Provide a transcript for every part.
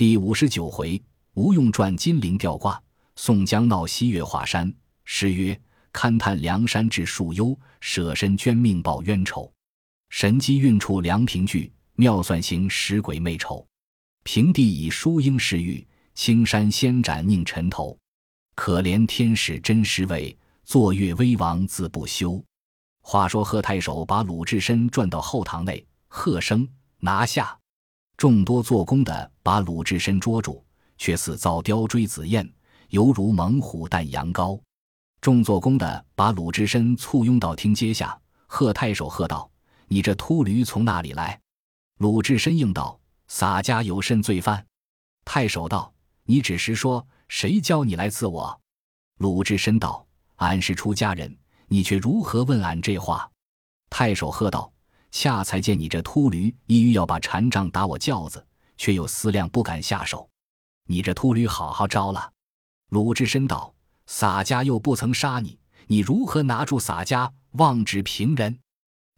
第五十九回，吴用传金陵吊挂，宋江闹西岳华山。诗曰：“勘探梁山至树幽，舍身捐命报冤仇。神机运处梁平剧，妙算行使鬼魅丑。平地以疏英饰玉，青山先斩宁尘头。可怜天使真实伪，坐月威王自不休。”话说贺太守把鲁智深转到后堂内，喝声拿下。众多做工的把鲁智深捉住，却似遭雕锥子燕，犹如猛虎啖羊羔。众做工的把鲁智深簇拥到厅阶下。贺太守喝道：“你这秃驴从哪里来？”鲁智深应道：“洒家有甚罪犯？”太守道：“你只是说，谁教你来刺我？”鲁智深道：“俺是出家人，你却如何问俺这话？”太守喝道。恰才见你这秃驴，意欲要把禅杖打我轿子，却又思量不敢下手。你这秃驴好好招了。鲁智深道：“洒家又不曾杀你，你如何拿住洒家，妄指平人？”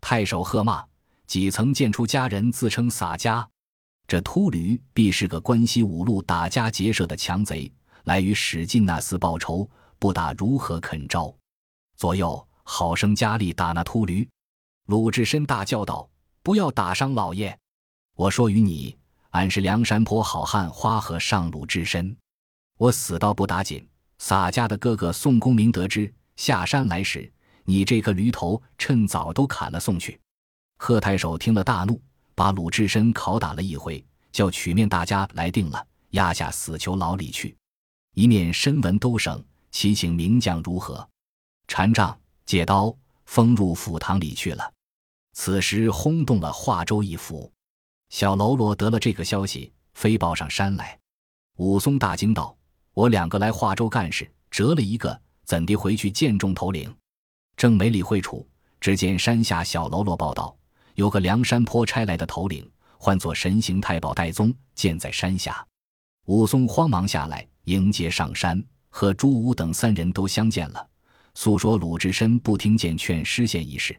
太守喝骂：“几曾见出家人自称洒家？这秃驴必是个关西五路打家劫舍的强贼，来与史进那厮报仇，不打如何肯招？”左右好生加力打那秃驴。鲁智深大叫道：“不要打伤老爷！我说与你，俺是梁山泊好汉花和尚鲁智深。我死倒不打紧。洒家的哥哥宋公明得知下山来时，你这颗驴头趁早都砍了送去。”贺太守听了大怒，把鲁智深拷打了一回，叫曲面大家来定了，押下死囚牢里去。一面深闻都省，祈请名将如何？禅杖借刀。封入府堂里去了。此时轰动了华州一府。小喽啰得了这个消息，飞报上山来。武松大惊道：“我两个来华州干事，折了一个，怎地回去见众头领？”正没理会处，只见山下小喽啰报道：“有个梁山坡差来的头领，唤作神行太保戴宗，见在山下。”武松慌忙下来迎接上山，和朱武等三人都相见了。诉说鲁智深不听见劝失陷一事，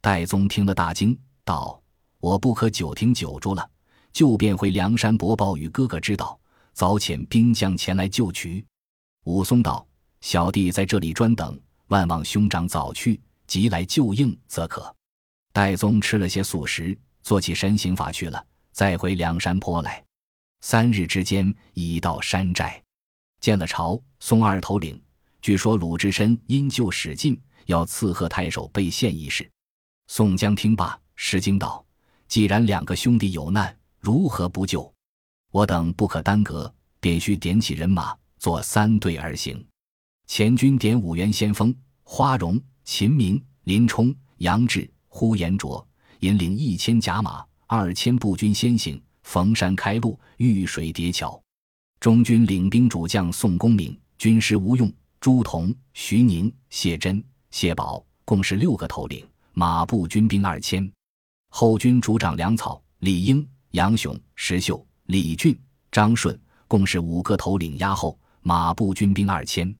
戴宗听了大惊，道：“我不可久听久住了，就便回梁山伯报与哥哥知道，早遣兵将前来救取。”武松道：“小弟在这里专等，万望兄长早去，即来救应则可。”戴宗吃了些素食，做起神行法去了，再回梁山坡来。三日之间，已到山寨，见了朝松二头领。据说鲁智深因救史进，要赐贺太守被献一事。宋江听罢，失惊道：“既然两个兄弟有难，如何不救？我等不可耽搁，便须点起人马，做三队而行。前军点五员先锋：花荣、秦明、林冲、杨志、呼延灼，引领一千甲马，二千步军先行，逢山开路，遇水叠桥。中军领兵主将宋公明，军师吴用。”朱仝、徐宁、谢珍、谢宝共是六个头领，马步军兵二千；后军主长粮草、李应、杨雄、石秀、李俊、张顺共是五个头领，押后马步军兵二千，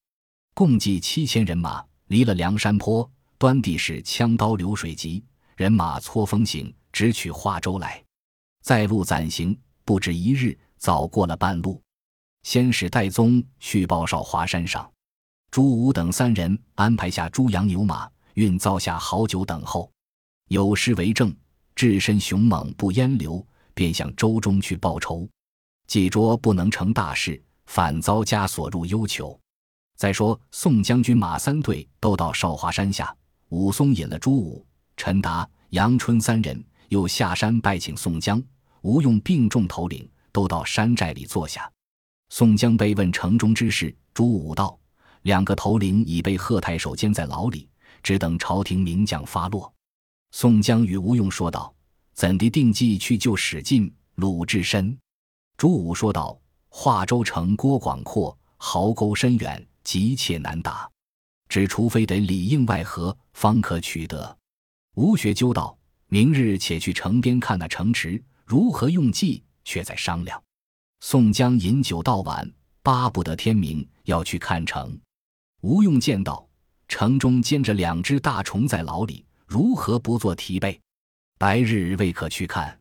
共计七千人马。离了梁山坡，端地是枪刀流水急，人马撮风行，直取华州来。在路暂行，不止一日，早过了半路。先使戴宗去报少华山上。朱武等三人安排下猪羊牛马，运造下好酒等候。有诗为证：智身雄猛不淹流，便向周中去报仇。既捉不能成大事，反遭枷锁入幽囚。再说宋将军马三队都到少华山下，武松引了朱武、陈达、杨春三人，又下山拜请宋江、吴用并众头领都到山寨里坐下。宋江被问城中之事，朱武道。两个头领已被贺太守监在牢里，只等朝廷名将发落。宋江与吴用说道：“怎地定计去救史进、鲁智深？”朱武说道：“华州城郭广阔，壕沟深远，急切难打，只除非得里应外合，方可取得。”吴学究道：“明日且去城边看那城池，如何用计，却在商量。”宋江饮酒到晚，巴不得天明，要去看城。吴用见到城中监着两只大虫在牢里，如何不做提备？白日未可去看，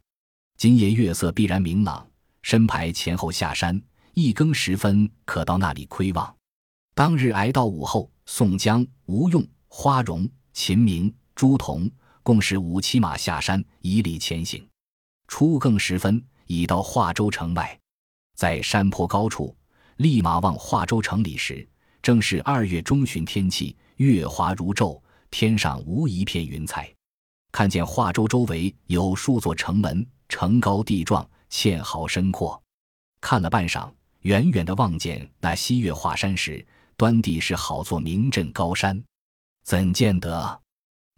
今夜月色必然明朗，身排前后下山，一更时分可到那里窥望。当日挨到午后，宋江、吴用、花荣、秦明、朱仝共使五骑马下山，以礼前行。初更时分，已到华州城外，在山坡高处，立马望华州城里时，正是二月中旬天气，月华如昼，天上无一片云彩。看见华州周围有数座城门，城高地壮，堑壕深阔。看了半晌，远远的望见那西岳华山时，端地是好座名镇高山。怎见得？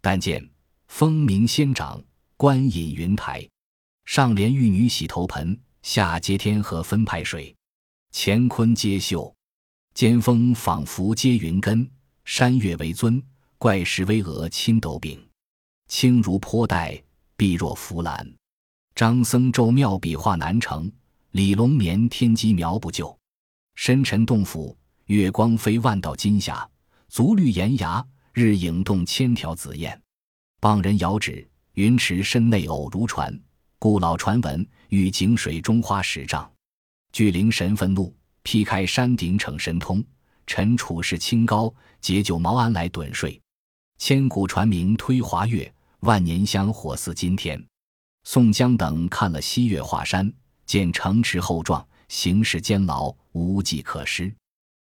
但见峰鸣仙长，观隐云台。上连玉女洗头盆，下接天河分派水，乾坤皆秀，尖峰仿佛接云根，山岳为尊，怪石巍峨青斗柄，轻如坡带，碧若浮兰。张僧咒妙笔画难成，李龙眠天机描不就。深沉洞府，月光飞万道金霞，足绿岩崖，日影动千条紫燕。傍人遥指，云池深内偶如船。故老传闻，与井水中花十丈。巨灵神愤怒，劈开山顶逞神通。臣处事清高，解酒茅庵来盹睡。千古传名推华岳，万年香火似今天。宋江等看了西岳华山，见城池厚壮，形势艰牢，无计可施。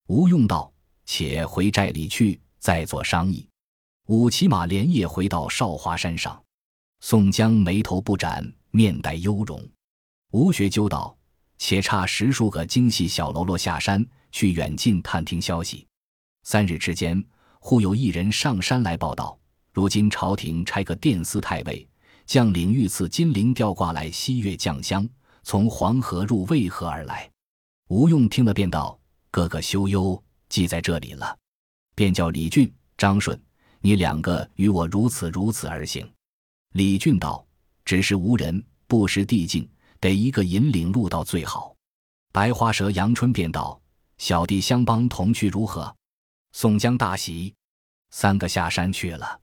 吴用道：“且回寨里去，再做商议。”五骑马连夜回到少华山上。宋江眉头不展。面带忧容，吴学究道：“且差十数个精细小喽啰下山去远近探听消息。三日之间，忽有一人上山来报道：如今朝廷差个殿司太尉，将领御赐金陵吊挂来西岳降香，从黄河入渭河而来。”吴用听了，便道：“哥哥休忧，记在这里了。”便叫李俊、张顺，你两个与我如此如此而行。李俊道。只是无人，不识地境，得一个引领路道最好。白花蛇杨春便道：“小弟相帮同去如何？”宋江大喜，三个下山去了。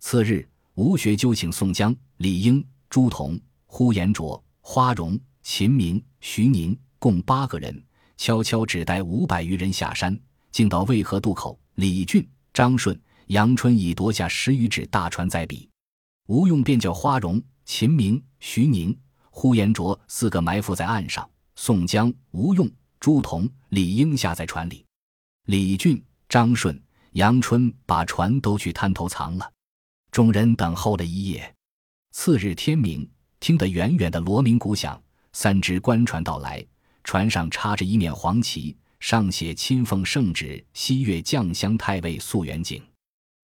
次日，吴学究请宋江、李应、朱仝、呼延灼、花荣、秦明、徐宁共八个人，悄悄只带五百余人下山，竟到渭河渡口。李俊、张顺、杨春已夺下十余只大船在彼，吴用便叫花荣。秦明、徐宁、呼延灼四个埋伏在岸上，宋江、吴用、朱仝、李应下在船里。李俊、张顺、杨春把船都去滩头藏了。众人等候了一夜。次日天明，听得远远的锣鸣鼓响，三只官船到来，船上插着一面黄旗，上写“亲奉圣旨，西岳将相太尉肃元景”。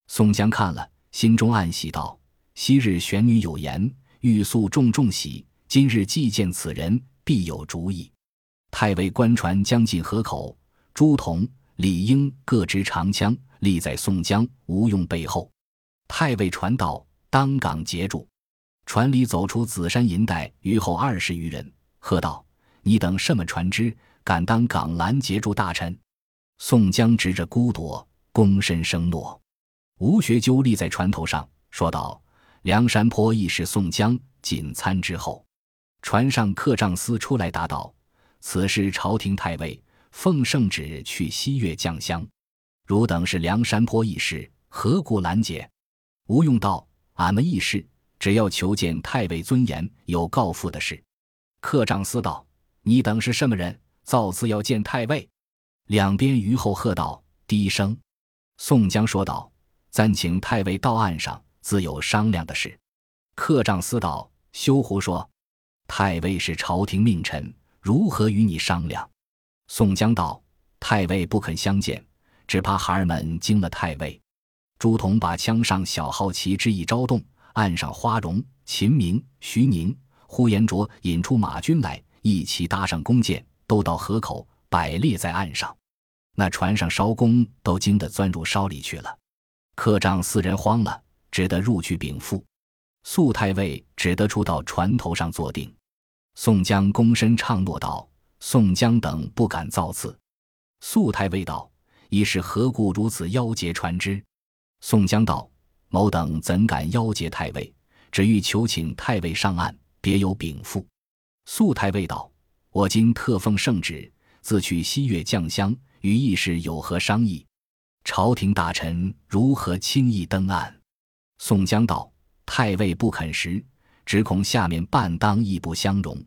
宋江看了，心中暗喜道：“昔日玄女有言。”欲速重重喜，今日既见此人，必有主意。太尉官船将近河口，朱仝、李应各执长枪，立在宋江、吴用背后。太尉传道：当港截住。船里走出紫衫银带余后二十余人，喝道：“你等什么船只，敢当港拦截住大臣？”宋江执着孤铎，躬身声诺。吴学究立在船头上，说道。梁山坡亦是宋江仅参之后，船上客帐司出来答道：“此事朝廷太尉奉圣旨去西岳降香，汝等是梁山坡义士，何故拦截？”吴用道：“俺们义士只要求见太尉尊严，有告复的事。”客帐司道：“你等是什么人？造次要见太尉？”两边虞后喝道：“低声！”宋江说道：“暂请太尉到岸上。”自有商量的事。客帐司道：“休胡说！太尉是朝廷命臣，如何与你商量？”宋江道：“太尉不肯相见，只怕孩儿们惊了太尉。”朱仝把枪上小号旗之意招动，岸上花荣、秦明、徐宁、呼延灼引出马军来，一齐搭上弓箭，都到河口摆列在岸上。那船上艄公都惊得钻入梢里去了。客帐四人慌了。只得入去禀赋，肃太尉只得出到船头上坐定。宋江躬身唱诺道：“宋江等不敢造次。”肃太尉道：“一是何故如此妖劫船只？”宋江道：“某等怎敢妖劫太尉？只欲求请太尉上岸，别有禀赋。”肃太尉道：“我今特奉圣旨，自去西岳降乡，与义士有何商议？朝廷大臣如何轻易登岸？”宋江道：“太尉不肯时，只恐下面半当亦不相容。”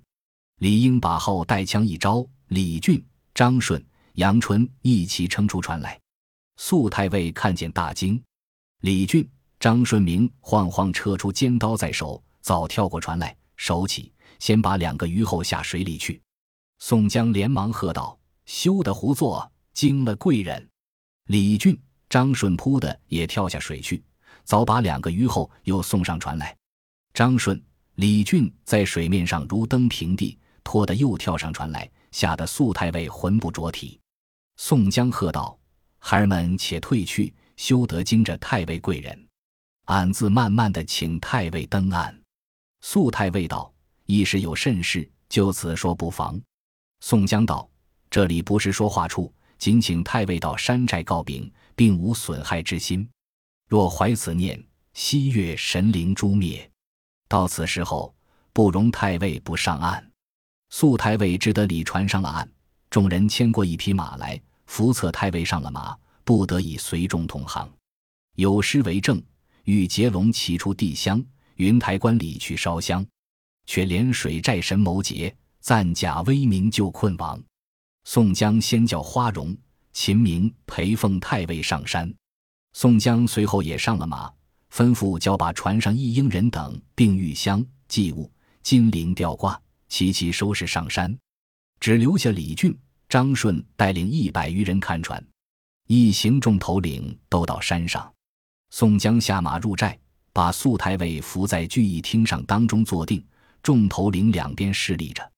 李应把后带枪一招，李俊、张顺、杨春一齐撑出船来。肃太尉看见大惊，李俊、张顺明晃晃撤出尖刀在手，早跳过船来，手起先把两个虞后下水里去。宋江连忙喝道：“休得胡作，惊了贵人！”李俊、张顺扑的也跳下水去，早把两个虞后又送上船来。张顺、李俊在水面上如登平地。拖得又跳上船来，吓得肃太尉魂不着体。宋江喝道：“孩儿们且退去，休得惊着太尉贵人。俺自慢慢的请太尉登岸。”肃太尉道：“一时有甚事，就此说不妨。”宋江道：“这里不是说话处，仅请太尉到山寨告禀，并无损害之心。若怀此念，西岳神灵诛灭。到此时候，不容太尉不上岸。”肃太尉只得礼船上了岸，众人牵过一匹马来，扶策太尉上了马，不得已随众同行。有诗为证：“欲结龙骑出地乡，云台关里去烧香。却连水寨神谋劫，赞假威名救困王。”宋江先叫花荣、秦明陪奉太尉上山，宋江随后也上了马，吩咐叫把船上一应人等并玉香祭物、金铃吊挂。齐齐收拾上山，只留下李俊、张顺带领一百余人看船。一行众头领都到山上。宋江下马入寨，把肃太尉扶在聚义厅上当中坐定，众头领两边侍立着。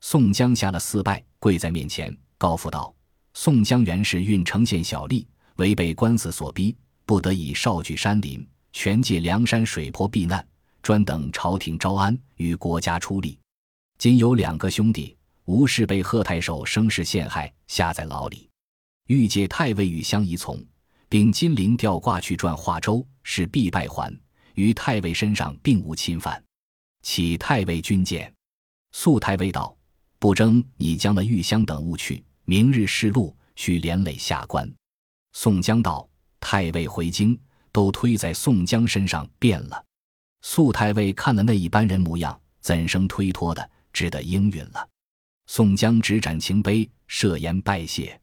宋江下了四拜，跪在面前，告诉道：“宋江原是郓城县小吏，违背官司所逼，不得已少聚山林，全借梁山水泊避难，专等朝廷招安，与国家出力。”今有两个兄弟，吴氏被贺太守生事陷害，下在牢里。欲借太尉与相一从，并金陵吊挂去转化州，是必败还。于太尉身上并无侵犯，启太尉军见。肃太尉道：“不争，你将了玉香等物去，明日试路，须连累下官。”宋江道：“太尉回京，都推在宋江身上变了。”肃太尉看了那一般人模样，怎生推脱的？只得应允了。宋江执盏情杯，设言拜谢，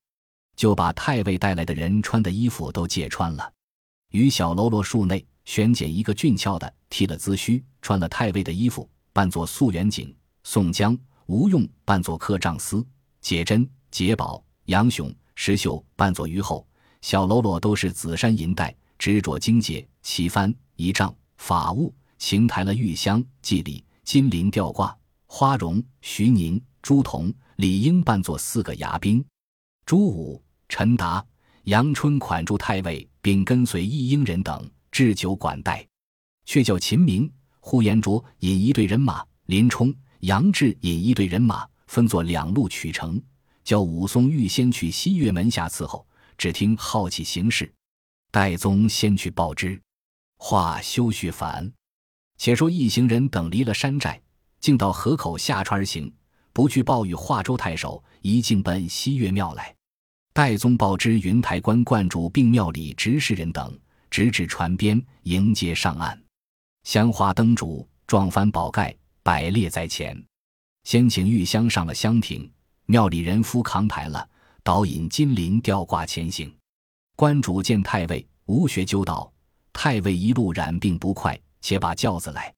就把太尉带来的人穿的衣服都借穿了。于小喽啰树内选拣一个俊俏的，剃了髭须，穿了太尉的衣服，扮作素元景；宋江、吴用扮作客丈司；解珍、解宝、杨雄、石秀扮作虞后。小喽啰都是紫衫银带，执着荆节、旗幡、仪仗、法物，擎抬了玉香、祭礼、金铃吊挂。花荣、徐宁、朱仝理应扮作四个牙兵，朱武、陈达、杨春款住太尉，并跟随一应人等置酒管待。却叫秦明、呼延灼引一队人马，林冲、杨志引一队人马，分作两路取城。叫武松预先去西岳门下伺候，只听好奇行事。戴宗先去报知。话休叙烦，且说一行人等离了山寨。竟到河口下船而行，不去报与华州太守，一径奔西岳庙来。戴宗报知云台关观主，并庙里执事人等，直至船边迎接上岸。香花灯烛，撞翻宝盖，摆列在前。先请玉香上了香亭，庙里人夫扛抬了，导引金铃吊挂前行。关主见太尉，吴学究道：“太尉一路染病不快，且把轿子来。”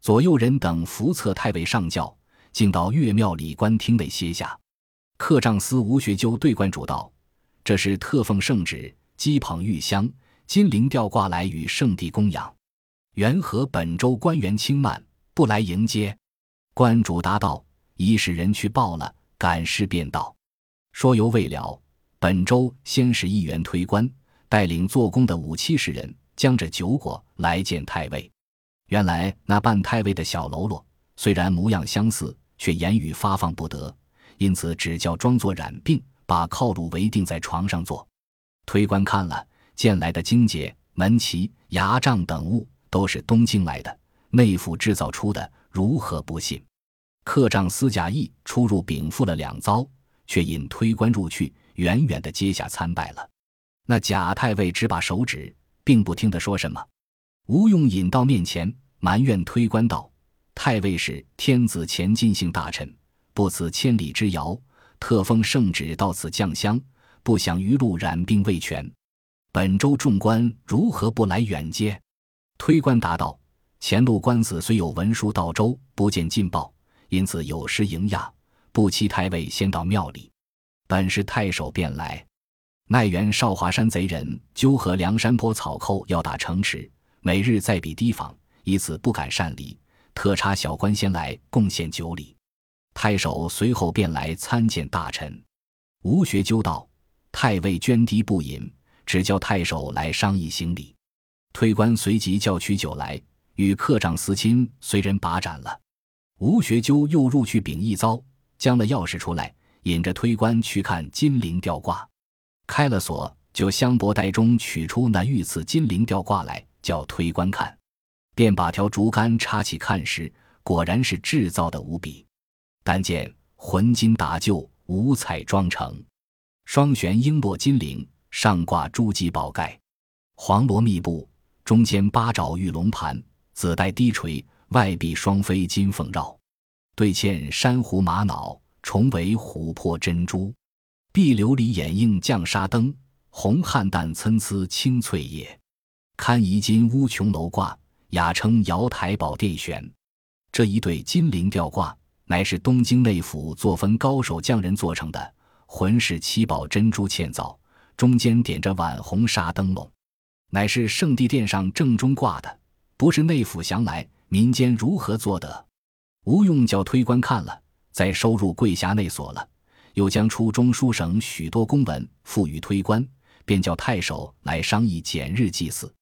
左右人等扶策太尉上轿，竟到岳庙里官厅内歇下。客帐司吴学究对观主道：“这是特奉圣旨，鸡捧玉香、金铃吊挂来与圣帝供养。缘何本州官员轻慢，不来迎接？”观主答道：“已使人去报了，赶尸便到。”说犹未了，本州先使议员推官，带领做工的五七十人，将着酒果来见太尉。原来那扮太尉的小喽啰，虽然模样相似，却言语发放不得，因此只叫装作染病，把靠褥围定在床上坐。推官看了，见来的荆节、门旗、牙帐等物都是东京来的，内府制造出的，如何不信？客帐司贾谊出入禀赋了两遭，却引推官入去，远远的阶下参拜了。那贾太尉只把手指，并不听他说什么。吴用引到面前，埋怨推官道：“太尉是天子前进性大臣，不辞千里之遥，特封圣旨到此降乡，不想余路染病未全。本州众官如何不来远接？”推官答道：“前路官司虽有文书到州，不见进报。”因此有失迎亚，不期太尉先到庙里。本是太守便来，奈原少华山贼人纠合梁山坡草寇要打城池，每日在彼提防，以此不敢擅离。特差小官先来贡献酒礼。太守随后便来参见大臣。吴学究道：“太尉捐滴不饮，只叫太守来商议行礼。”推官随即叫取酒来，与客长私亲随人把盏了。吴学究又入去禀一遭，将了钥匙出来，引着推官去看金陵吊挂。开了锁，就香帛袋中取出那御赐金陵吊挂来，叫推官看，便把条竹竿插起看时，果然是制造的无比。但见浑金打旧，五彩妆成，双悬璎珞金铃，上挂珠玑宝盖，黄罗密布，中间八爪玉龙盘，紫带低垂。外壁双飞金凤绕，对嵌珊瑚玛瑙，重为琥珀珍珠，壁琉璃掩映绛纱灯，红汉淡参差青翠叶，堪疑金乌琼楼挂，雅称瑶台宝殿悬。这一对金陵吊挂，乃是东京内府作分高手匠人做成的，浑是七宝珍珠嵌造，中间点着晚红纱灯笼，乃是圣地殿上正中挂的，不是内府祥来。民间如何做得？吴用叫推官看了，再收入柜匣内所了，又将出中书省许多公文付予推官，便叫太守来商议减日祭祀。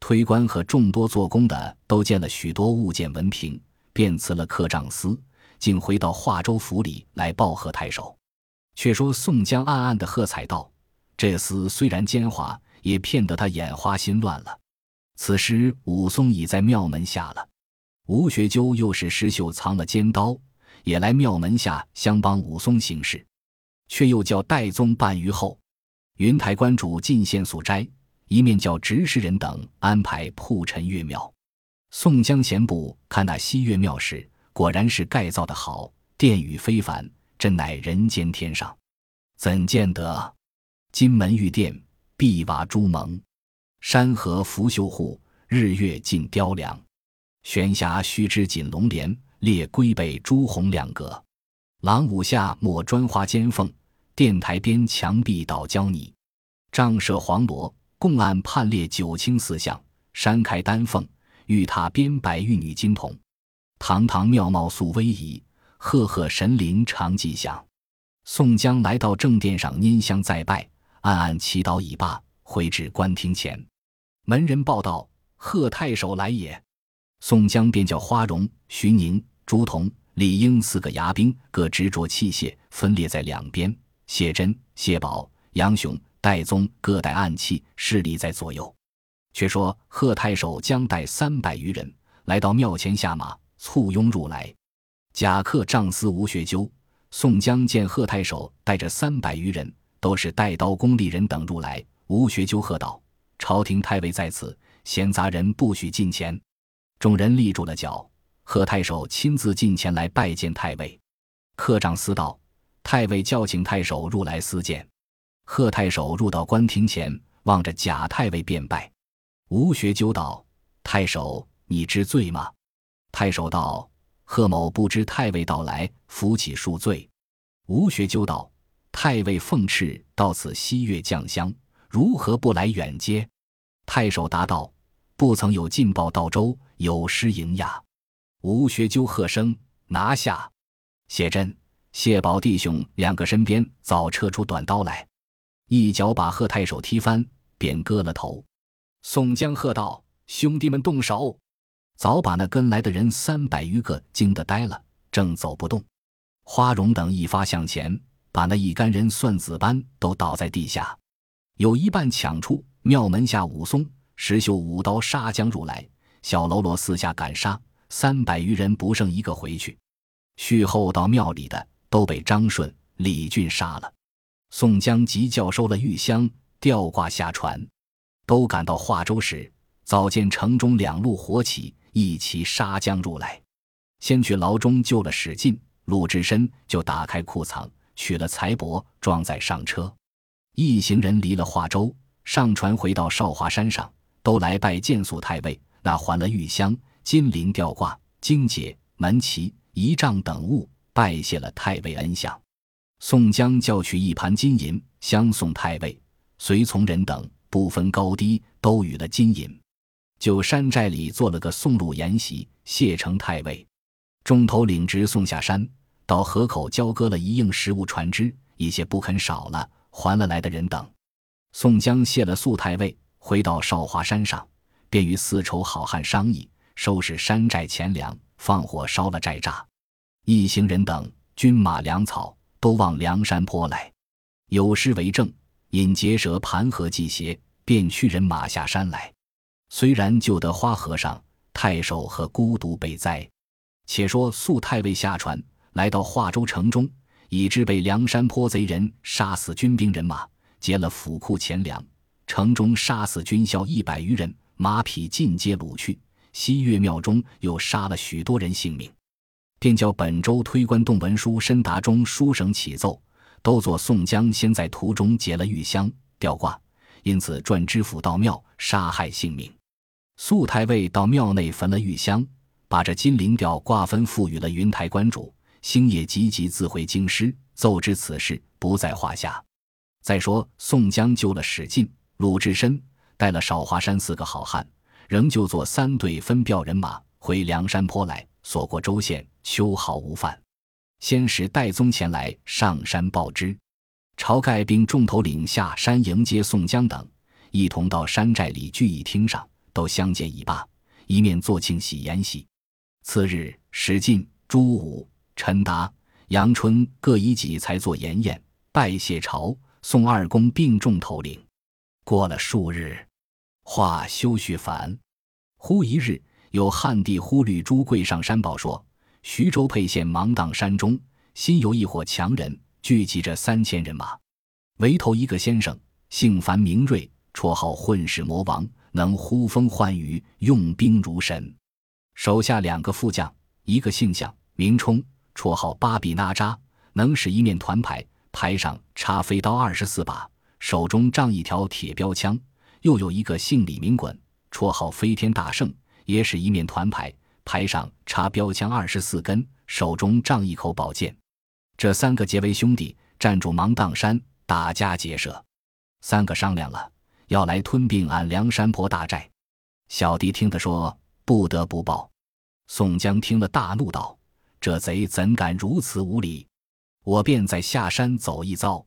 推官和众多做工的都见了许多物件文凭，便辞了客帐司，竟回到华州府里来报贺太守。却说宋江暗暗的喝彩道：“这厮虽然奸猾，也骗得他眼花心乱了。”此时武松已在庙门下了。吴学究又是石秀藏了尖刀，也来庙门下相帮武松行事，却又叫戴宗办于后，云台观主进献素斋，一面叫执事人等安排铺陈月庙。宋江闲步看那西岳庙时，果然是盖造的好，殿宇非凡，真乃人间天上。怎见得金门玉殿，碧瓦朱蒙，山河拂绣户，日月尽雕梁。悬崖须知锦龙帘，列龟背朱红两格。廊五下抹砖花尖缝，殿台边墙壁倒胶泥。帐设黄罗，供案判列九卿四相。山开丹凤，玉塔边摆玉女金童。堂堂妙貌素威仪，赫赫神灵常吉祥。宋江来到正殿上，拈香再拜，暗暗祈祷已罢，回至官厅前，门人报道：贺太守来也。宋江便叫花荣、徐宁、朱仝、李应四个牙兵，各执着器械，分列在两边；谢珍、谢宝、杨雄、戴宗各带暗器，势力在左右。却说贺太守将带三百余人来到庙前下马，簇拥入来。贾克仗司吴学究、宋江见贺太守带着三百余人，都是带刀工吏人等入来。吴学究喝道：“朝廷太尉在此，闲杂人不许近前。”众人立住了脚，贺太守亲自进前来拜见太尉。客长司道：“太尉叫请太守入来私见。”贺太守入到官厅前，望着贾太尉便拜。吴学究道：“太守，你知罪吗？”太守道：“贺某不知太尉到来，扶起恕罪。”吴学究道：“太尉奉敕到此西岳降香，如何不来远接？”太守答道：“不曾有进报到州。”有失迎亚，吴学究喝声拿下。谢珍、谢宝弟兄两个身边早撤出短刀来，一脚把贺太守踢翻，便割了头。宋江喝道：“兄弟们动手！”早把那跟来的人三百余个惊得呆了，正走不动。花荣等一发向前，把那一干人算子般都倒在地下，有一半抢出庙门下。武松、石秀舞刀杀将入来。小喽啰四下赶杀，三百余人不剩一个回去。续后到庙里的都被张顺、李俊杀了。宋江急叫收了玉香，吊挂下船，都赶到华州时，早见城中两路火起，一齐杀将入来。先去牢中救了史进、鲁智深，就打开库藏，取了财帛，装载上车。一行人离了华州，上船回到少华山上，都来拜见肃太尉，那还了玉香、金铃吊挂、荆节、门旗、仪仗等物，拜谢了太尉恩相。宋江叫取一盘金银，相送太尉、随从人等，不分高低，都与了金银。就山寨里做了个送路筵席，谢成太尉。众头领直送下山，到河口交割了一应食物船只，一些不肯少了，还了来的人等。宋江谢了肃太尉，回到少华山上，便与四筹好汉商议，收拾山寨钱粮，放火烧了寨栅。一行人等军马粮草。都往梁山坡来，有诗为证：引结蛇盘河祭邪，便驱人马下山来。虽然救得花和尚、太守和孤独被灾，且说肃太尉下船来到华州城中，已知被梁山坡贼人杀死军兵人马，劫了府库钱粮，城中杀死军校一百余人，马匹尽皆掳去。西岳庙中又杀了许多人性命。便叫本州推官动文书申达中书省启奏，都作宋江先在途中劫了玉香吊挂，因此转知府到庙杀害性命。肃太尉到庙内焚了玉香，把这金陵吊挂分付予了云台观主。星夜急急自回京师，奏知此事不在话下。再说宋江救了史进、鲁智深，带了少华山四个好汉，仍旧做三队分调人马回梁山坡来。所过州县，秋毫无犯。先使戴宗前来上山报知，晁盖并众头领下山迎接宋江等，一同到山寨里聚义厅上，都相见已罢，一面做庆喜筵席。次日，史进、朱武、陈达、杨春各以己才做筵宴，拜谢朝、宋二公并众头领。过了数日，话休叙烦。忽一日。有汉地忽律朱贵上山报说，徐州沛县芒砀山中新有一伙强人，聚集着三千人马，围头一个先生，姓樊名瑞，绰号混世魔王，能呼风唤雨，用兵如神。手下两个副将，一个姓项，名冲，绰号巴比那扎，能使一面团牌，牌上插飞刀二十四把，手中仗一条铁标枪；又有一个姓李名衮，绰号飞天大圣。也使一面团牌，牌上插标枪二十四根，手中仗一口宝剑。这三个结为兄弟，站住芒砀山，打家劫舍。三个商量了，要来吞并俺梁山泊大寨。小弟听得说，不得不报。宋江听了，大怒道：“这贼怎敢如此无礼！”我便再下山走一遭。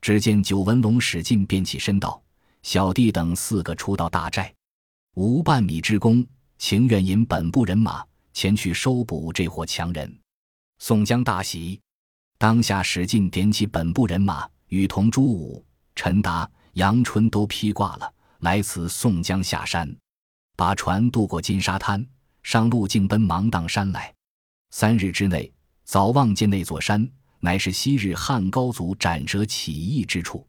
只见九纹龙使劲便起身道：“小弟等四个出到大寨，无半米之功。”情愿引本部人马前去收捕这伙强人。宋江大喜，当下使劲点起本部人马，与同朱武、陈达、杨春都披挂了，来此宋江下山，把船渡过金沙滩，上路径奔芒砀山来。三日之内，早望见那座山，乃是昔日汉高祖斩蛇起义之处。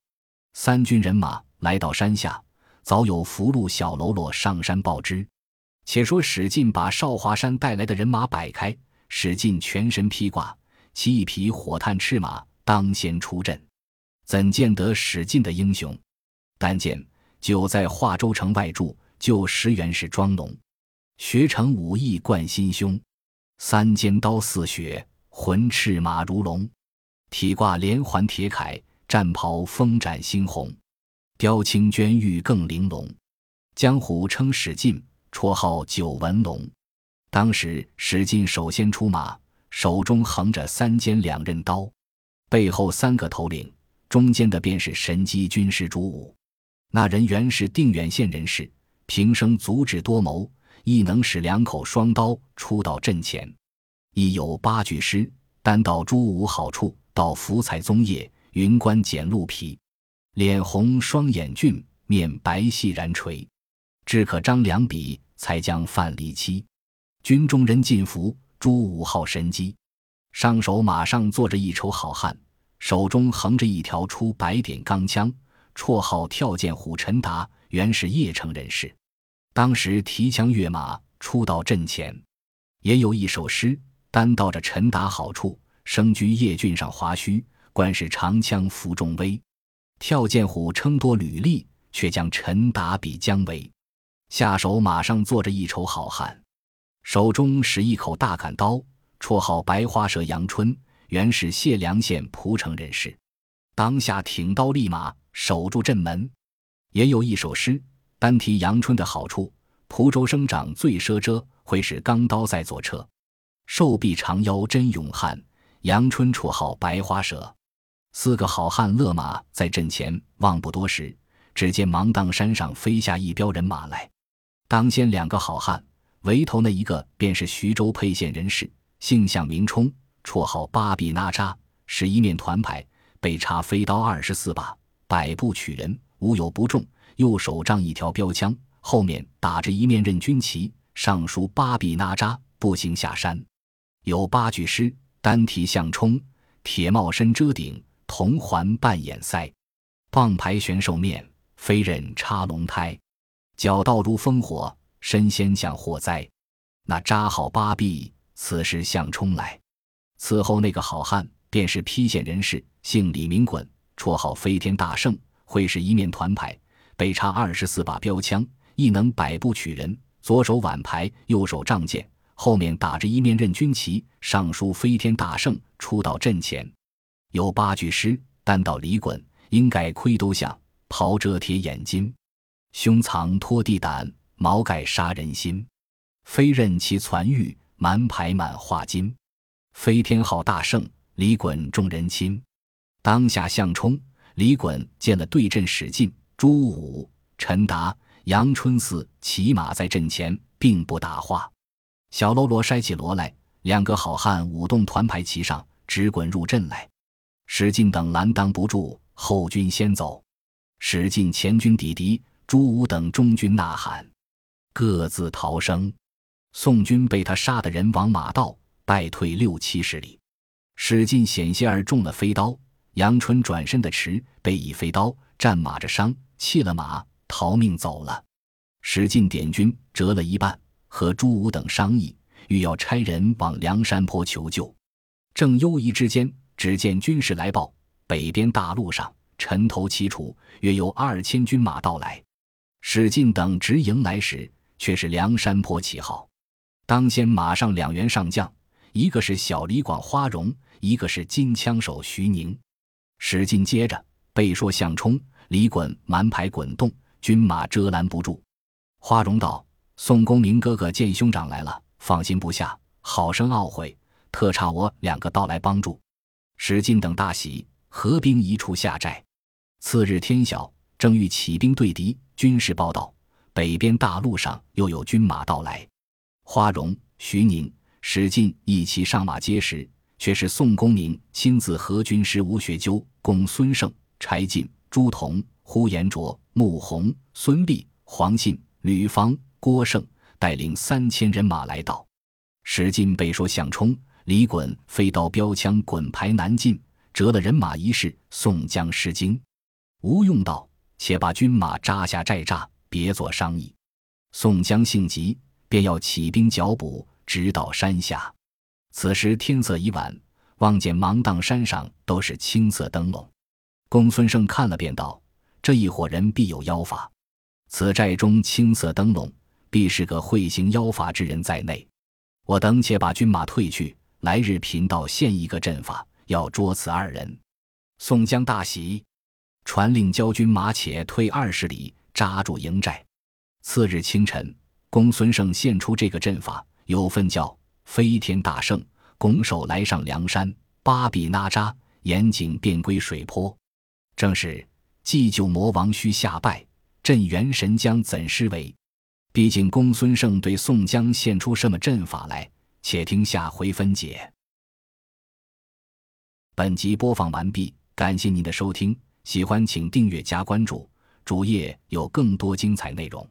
三军人马来到山下，早有福禄小喽啰上山报知。且说史进把少华山带来的人马摆开，史进全身披挂，骑一匹火炭赤马，当先出阵。怎见得史进的英雄？但见就在华州城外住，就十元氏庄农，学成武艺贯心胸，三尖刀似雪，浑赤马如龙，体挂连环铁铠，战袍风展猩红，雕青娟玉更玲珑。江湖称史进。绰号九纹龙，当时史进首先出马，手中横着三尖两刃刀，背后三个头领，中间的便是神机军师朱武。那人原是定远县人士，平生足智多谋，亦能使两口双刀出到阵前。亦有八句诗，单道朱武好处：道福彩棕叶，云冠剪鹿皮，脸红双眼俊，面白细然垂，只可张良笔。才将范蠡妻，军中人尽服。朱武号神机，上手马上坐着一筹好汉，手中横着一条出白点钢枪，绰号跳涧虎陈达，原是邺城人士。当时提枪跃马出到阵前，也有一首诗，单道着陈达好处，生居邺郡上华胥，官是长枪服众威。跳涧虎称多履历，却将陈达比姜维。下手马上坐着一筹好汉，手中使一口大砍刀。绰号白花蛇杨春，原是解良县蒲城人士。当下挺刀立马守住阵门。也有一首诗，单提杨春的好处：蒲州生长最奢遮，会使钢刀在左侧。瘦臂长腰真勇悍，杨春绰号白花蛇。四个好汉勒马在阵前，望不多时，只见芒砀山上飞下一彪人马来。当先两个好汉，围头那一个便是徐州沛县人士。姓向名冲，绰号八臂那扎，是一面团牌，被插飞刀二十四把，百步取人，无有不中。右手仗一条标枪，后面打着一面任军旗，上书八臂那扎，步行下山。有八句诗，单提向冲：铁帽身遮顶，铜环半掩腮，棒牌悬兽面，飞刃插龙胎，脚道如烽火，身先降祸灾。那扎好八臂。此时向冲来，此后那个好汉便是邳县人士，姓李名衮，绰号飞天大圣，会使一面团牌，背插二十四把标枪，亦能百步取人。左手挽牌，右手仗剑，后面打着一面任军旗，上书飞天大圣。出到阵前，有八句诗：单道李衮，应盖盔都像，袍遮铁眼金，胸藏拖地胆，毛盖杀人心，飞刃其攒玉。满牌满画金，飞天号大圣李衮众人亲。当下向冲、李衮见了对阵史进、朱武、陈达、杨春四骑马在阵前，并不答话。小喽啰筛起锣来，两个好汉舞动团牌骑上，直滚入阵来。史进等拦挡不住，后军先走。史进前军抵敌，朱武等中军呐喊，各自逃生。宋军被他杀的人亡马道，败退六七十里。史进险些儿中了飞刀，杨春转身的迟，被以飞刀战马着伤，弃了马逃命走了。史进点军折了一半，和朱武等商议，欲要差人往梁山坡求救。正忧疑之间，只见军士来报：北边大路上尘头齐楚，约有二千军马到来。史进等直迎来时，却是梁山坡旗号。当先马上两员上将，一个是小李广花荣，一个是金枪手徐宁。史进接着背说向冲、李衮蛮排滚动，军马遮拦不住。花荣道：“宋公明哥哥见兄长来了，放心不下，好生懊悔，特差我两个到来帮助。”史进等大喜，合兵一处下寨。次日天晓，正欲起兵对敌，军士报道北边大路上又有军马到来。花荣、徐宁、史进一齐上马接时，却是宋公明亲自和军师吴学究、公孙胜、柴进、朱仝、呼延灼、穆弘、孙立、黄信、吕方、郭盛带领三千人马来到。史进被说向冲、李衮飞刀标枪滚排难进，折了人马一事，宋江失惊。吴用道：“且把军马扎下寨栅，别做商议。”宋江性急。便要起兵剿捕，直到山下。此时天色已晚，望见芒砀山上都是青色灯笼。公孙胜看了，便道：“这一伙人必有妖法。此寨中青色灯笼，必是个会行妖法之人在内。我等且把军马退去，来日贫道现一个阵法，要捉此二人。”宋江大喜，传令教军马且退二十里，扎住营寨。次日清晨。公孙胜献出这个阵法，有份叫飞天大圣拱手来上梁山，八臂那扎严谨便归水泊。正是祭救魔王须下拜，镇元神将怎施为？毕竟公孙胜对宋江献出什么阵法来？且听下回分解。本集播放完毕，感谢您的收听，喜欢请订阅加关注，主页有更多精彩内容。